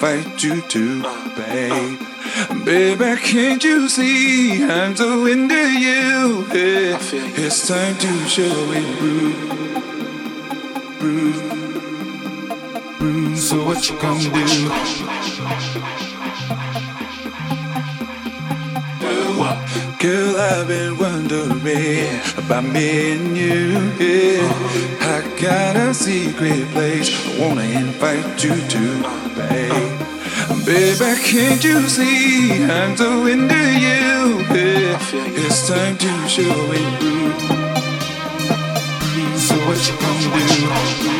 invite you to, babe. Baby, can't you see I'm so into you? Yeah. It's time to show it, prove, prove, prove. So what you gonna do? Girl, I've been wondering about me and you. Yeah. I got a secret place I wanna invite you to, babe. Baby, can't you see I'm so into you? Yeah. It's time to show it. So what you gonna do?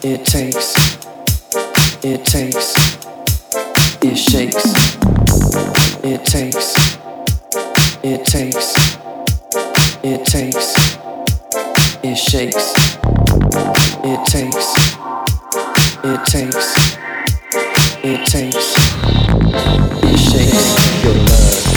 It takes, it takes, it shakes. It takes, it takes, it takes, it shakes. It takes, it takes, it takes, it shakes your love.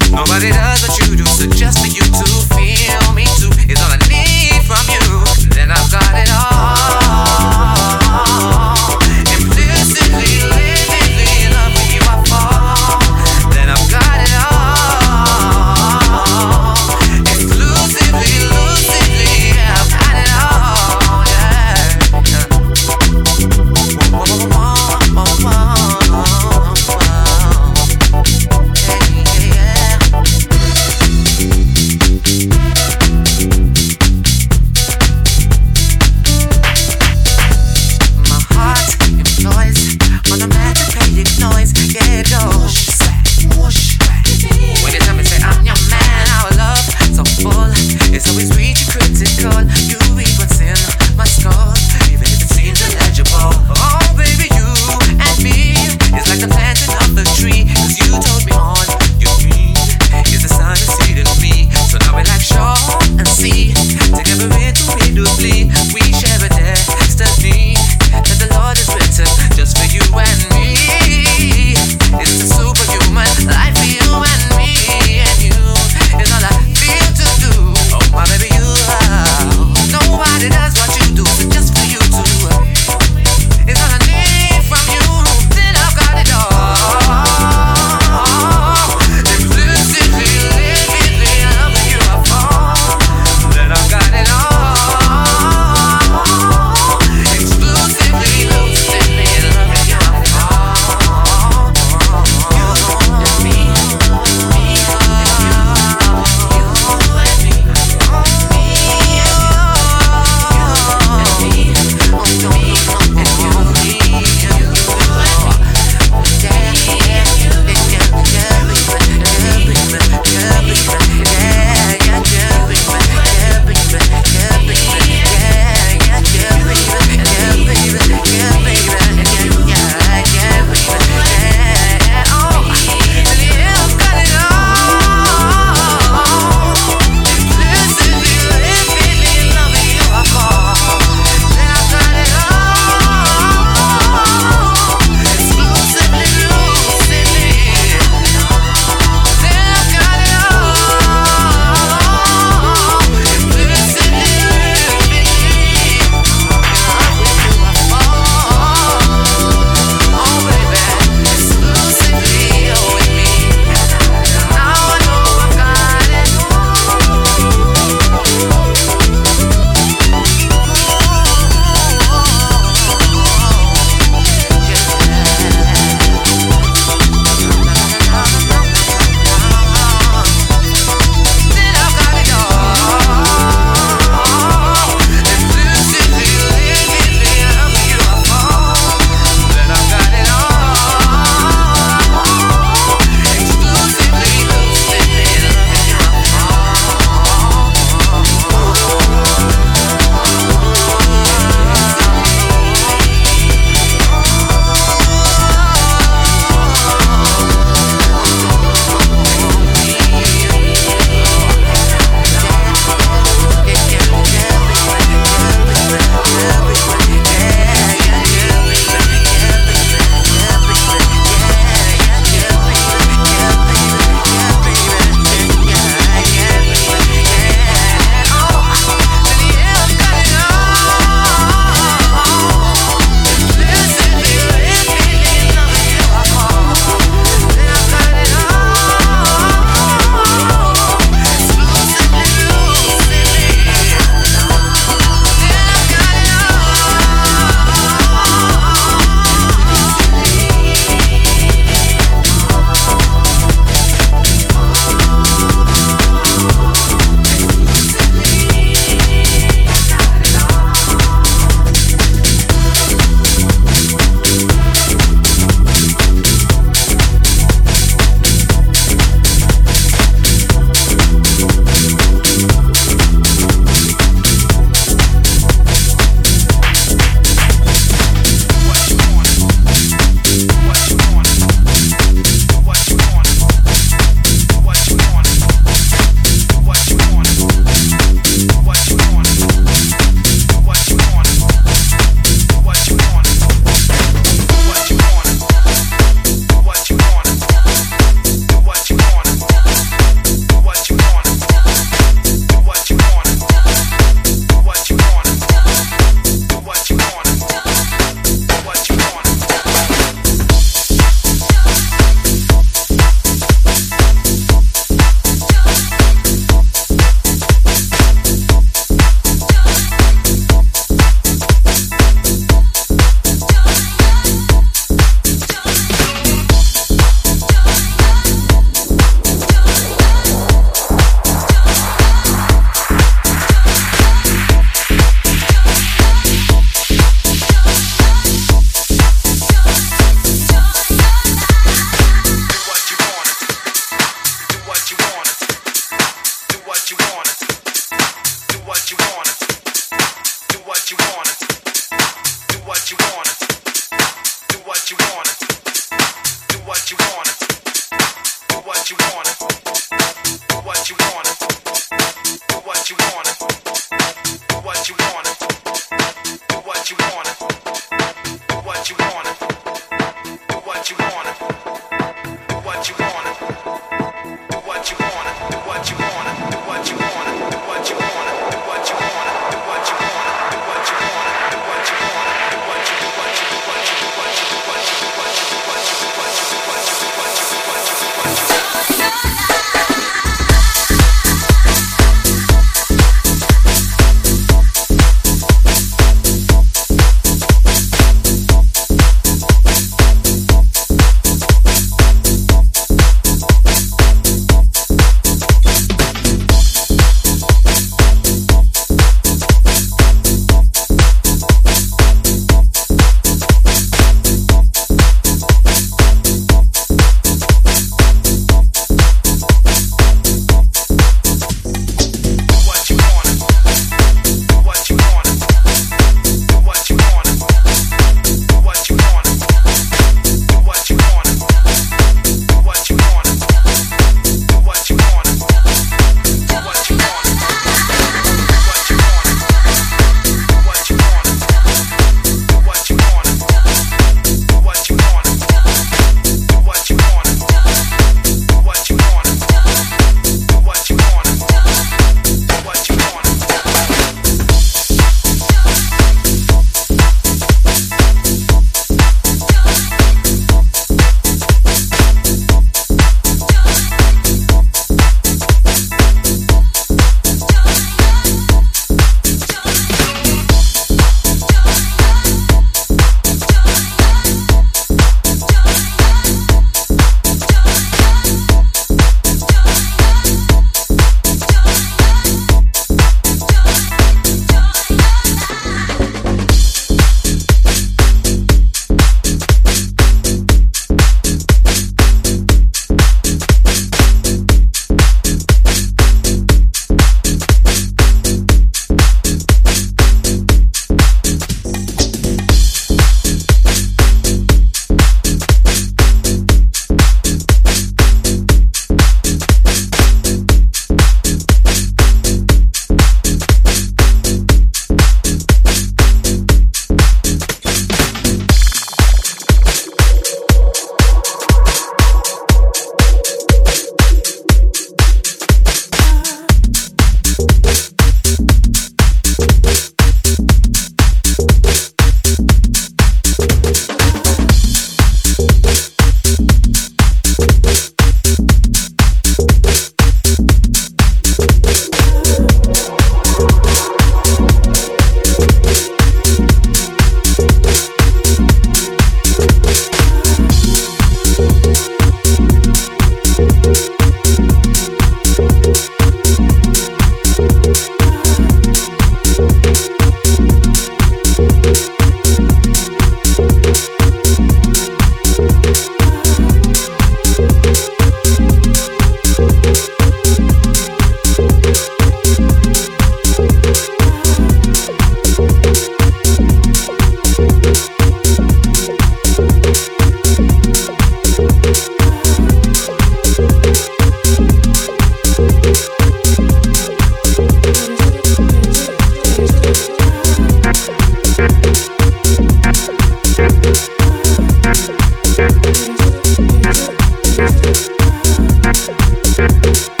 Thank